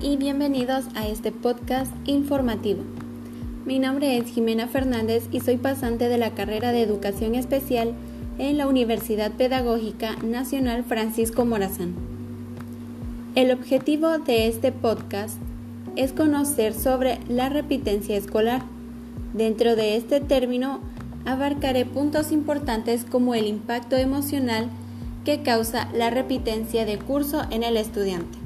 y bienvenidos a este podcast informativo. Mi nombre es Jimena Fernández y soy pasante de la carrera de Educación Especial en la Universidad Pedagógica Nacional Francisco Morazán. El objetivo de este podcast es conocer sobre la repitencia escolar. Dentro de este término abarcaré puntos importantes como el impacto emocional que causa la repitencia de curso en el estudiante,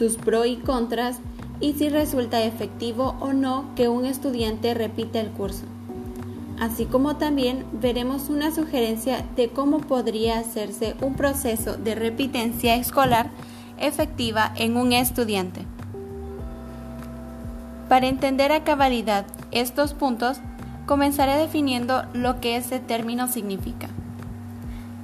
sus pros y contras y si resulta efectivo o no que un estudiante repita el curso. Así como también veremos una sugerencia de cómo podría hacerse un proceso de repitencia escolar efectiva en un estudiante. Para entender a cabalidad estos puntos, comenzaré definiendo lo que ese término significa.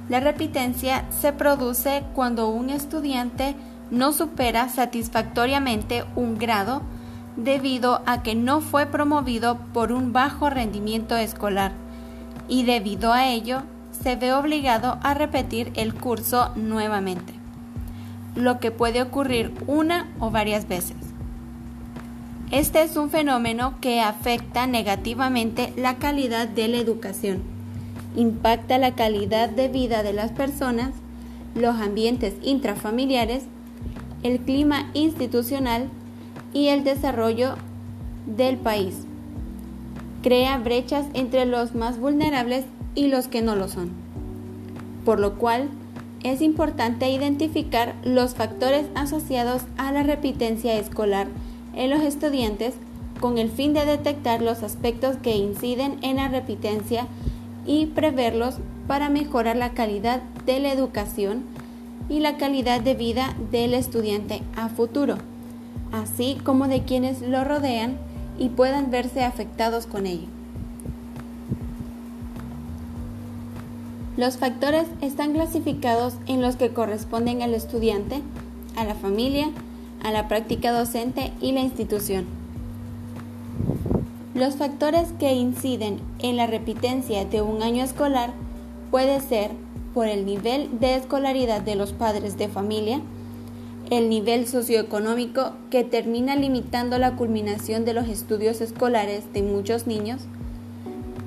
La repitencia se produce cuando un estudiante no supera satisfactoriamente un grado debido a que no fue promovido por un bajo rendimiento escolar y debido a ello se ve obligado a repetir el curso nuevamente, lo que puede ocurrir una o varias veces. Este es un fenómeno que afecta negativamente la calidad de la educación impacta la calidad de vida de las personas, los ambientes intrafamiliares, el clima institucional y el desarrollo del país. Crea brechas entre los más vulnerables y los que no lo son. Por lo cual, es importante identificar los factores asociados a la repitencia escolar en los estudiantes con el fin de detectar los aspectos que inciden en la repitencia y preverlos para mejorar la calidad de la educación y la calidad de vida del estudiante a futuro, así como de quienes lo rodean y puedan verse afectados con ello. Los factores están clasificados en los que corresponden al estudiante, a la familia, a la práctica docente y la institución. Los factores que inciden en la repitencia de un año escolar puede ser por el nivel de escolaridad de los padres de familia, el nivel socioeconómico que termina limitando la culminación de los estudios escolares de muchos niños,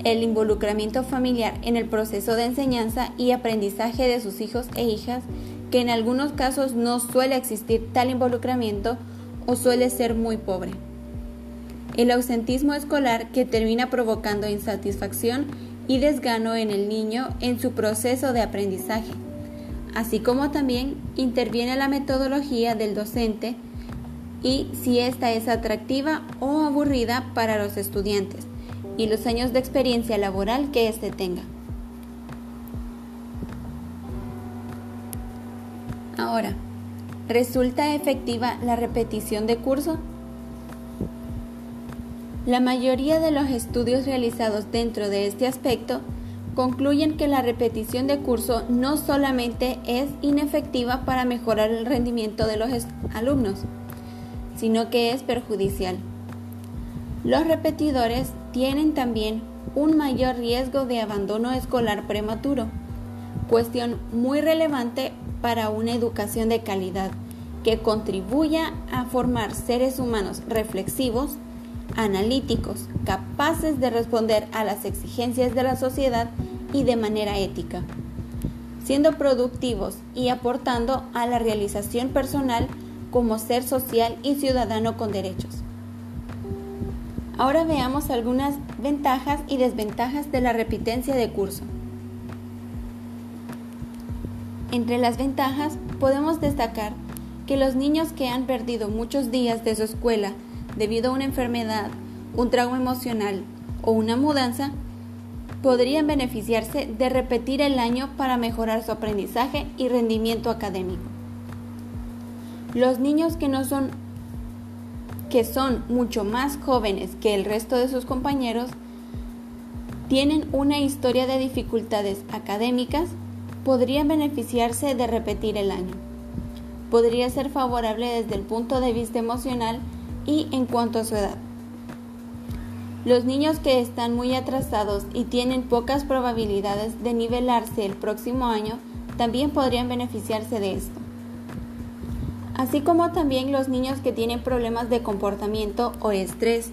el involucramiento familiar en el proceso de enseñanza y aprendizaje de sus hijos e hijas, que en algunos casos no suele existir tal involucramiento o suele ser muy pobre. El ausentismo escolar que termina provocando insatisfacción y desgano en el niño en su proceso de aprendizaje, así como también interviene la metodología del docente y si ésta es atractiva o aburrida para los estudiantes y los años de experiencia laboral que éste tenga. Ahora, ¿resulta efectiva la repetición de curso? La mayoría de los estudios realizados dentro de este aspecto concluyen que la repetición de curso no solamente es inefectiva para mejorar el rendimiento de los alumnos, sino que es perjudicial. Los repetidores tienen también un mayor riesgo de abandono escolar prematuro, cuestión muy relevante para una educación de calidad que contribuya a formar seres humanos reflexivos, analíticos, capaces de responder a las exigencias de la sociedad y de manera ética, siendo productivos y aportando a la realización personal como ser social y ciudadano con derechos. Ahora veamos algunas ventajas y desventajas de la repitencia de curso. Entre las ventajas podemos destacar que los niños que han perdido muchos días de su escuela debido a una enfermedad, un trauma emocional o una mudanza, podrían beneficiarse de repetir el año para mejorar su aprendizaje y rendimiento académico. Los niños que no son que son mucho más jóvenes que el resto de sus compañeros tienen una historia de dificultades académicas, podrían beneficiarse de repetir el año. Podría ser favorable desde el punto de vista emocional y en cuanto a su edad. Los niños que están muy atrasados y tienen pocas probabilidades de nivelarse el próximo año también podrían beneficiarse de esto. así como también los niños que tienen problemas de comportamiento o estrés,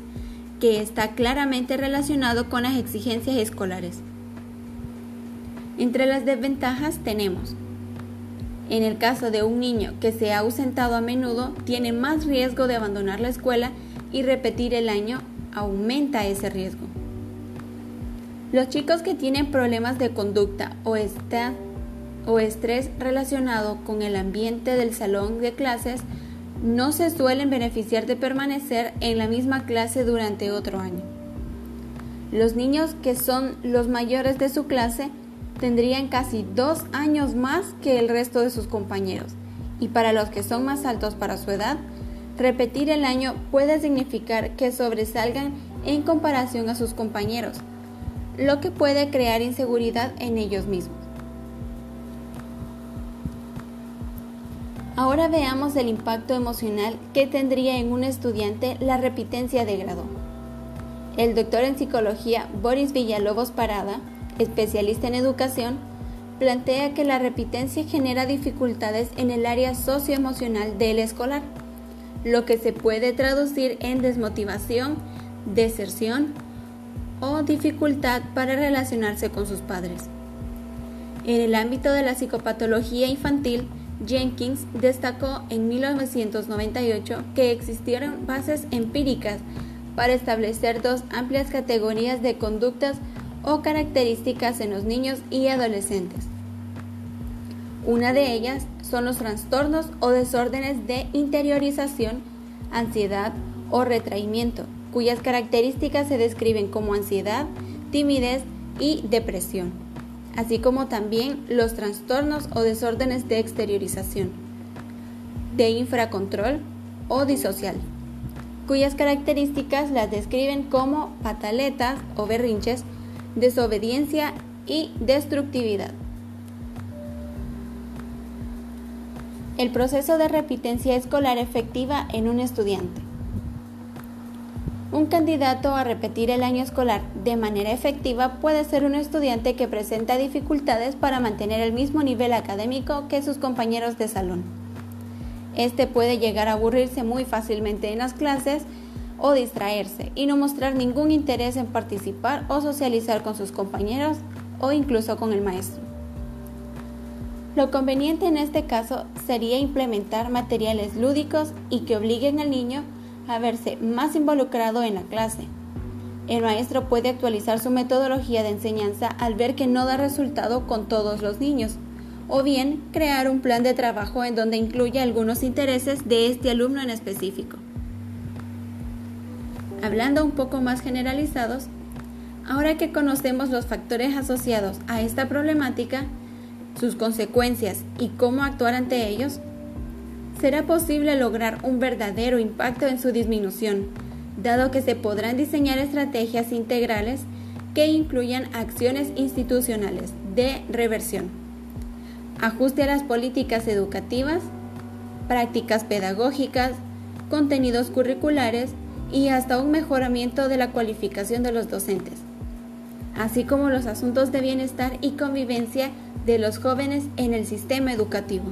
que está claramente relacionado con las exigencias escolares. Entre las desventajas tenemos, en el caso de un niño que se ha ausentado a menudo, tiene más riesgo de abandonar la escuela y repetir el año aumenta ese riesgo. Los chicos que tienen problemas de conducta o, o estrés relacionado con el ambiente del salón de clases no se suelen beneficiar de permanecer en la misma clase durante otro año. Los niños que son los mayores de su clase tendrían casi dos años más que el resto de sus compañeros y para los que son más altos para su edad, repetir el año puede significar que sobresalgan en comparación a sus compañeros, lo que puede crear inseguridad en ellos mismos. Ahora veamos el impacto emocional que tendría en un estudiante la repitencia de grado. El doctor en psicología Boris Villalobos Parada, especialista en educación, plantea que la repitencia genera dificultades en el área socioemocional del escolar, lo que se puede traducir en desmotivación, deserción o dificultad para relacionarse con sus padres. En el ámbito de la psicopatología infantil, Jenkins destacó en 1998 que existieron bases empíricas para establecer dos amplias categorías de conductas o características en los niños y adolescentes. Una de ellas son los trastornos o desórdenes de interiorización, ansiedad o retraimiento, cuyas características se describen como ansiedad, timidez y depresión así como también los trastornos o desórdenes de exteriorización, de infracontrol o disocial, cuyas características las describen como pataletas o berrinches, desobediencia y destructividad. El proceso de repitencia escolar efectiva en un estudiante. Un candidato a repetir el año escolar de manera efectiva puede ser un estudiante que presenta dificultades para mantener el mismo nivel académico que sus compañeros de salón. Este puede llegar a aburrirse muy fácilmente en las clases o distraerse y no mostrar ningún interés en participar o socializar con sus compañeros o incluso con el maestro. Lo conveniente en este caso sería implementar materiales lúdicos y que obliguen al niño a verse más involucrado en la clase. El maestro puede actualizar su metodología de enseñanza al ver que no da resultado con todos los niños, o bien crear un plan de trabajo en donde incluya algunos intereses de este alumno en específico. Hablando un poco más generalizados, ahora que conocemos los factores asociados a esta problemática, sus consecuencias y cómo actuar ante ellos, será posible lograr un verdadero impacto en su disminución, dado que se podrán diseñar estrategias integrales que incluyan acciones institucionales de reversión, ajuste a las políticas educativas, prácticas pedagógicas, contenidos curriculares y hasta un mejoramiento de la cualificación de los docentes, así como los asuntos de bienestar y convivencia de los jóvenes en el sistema educativo.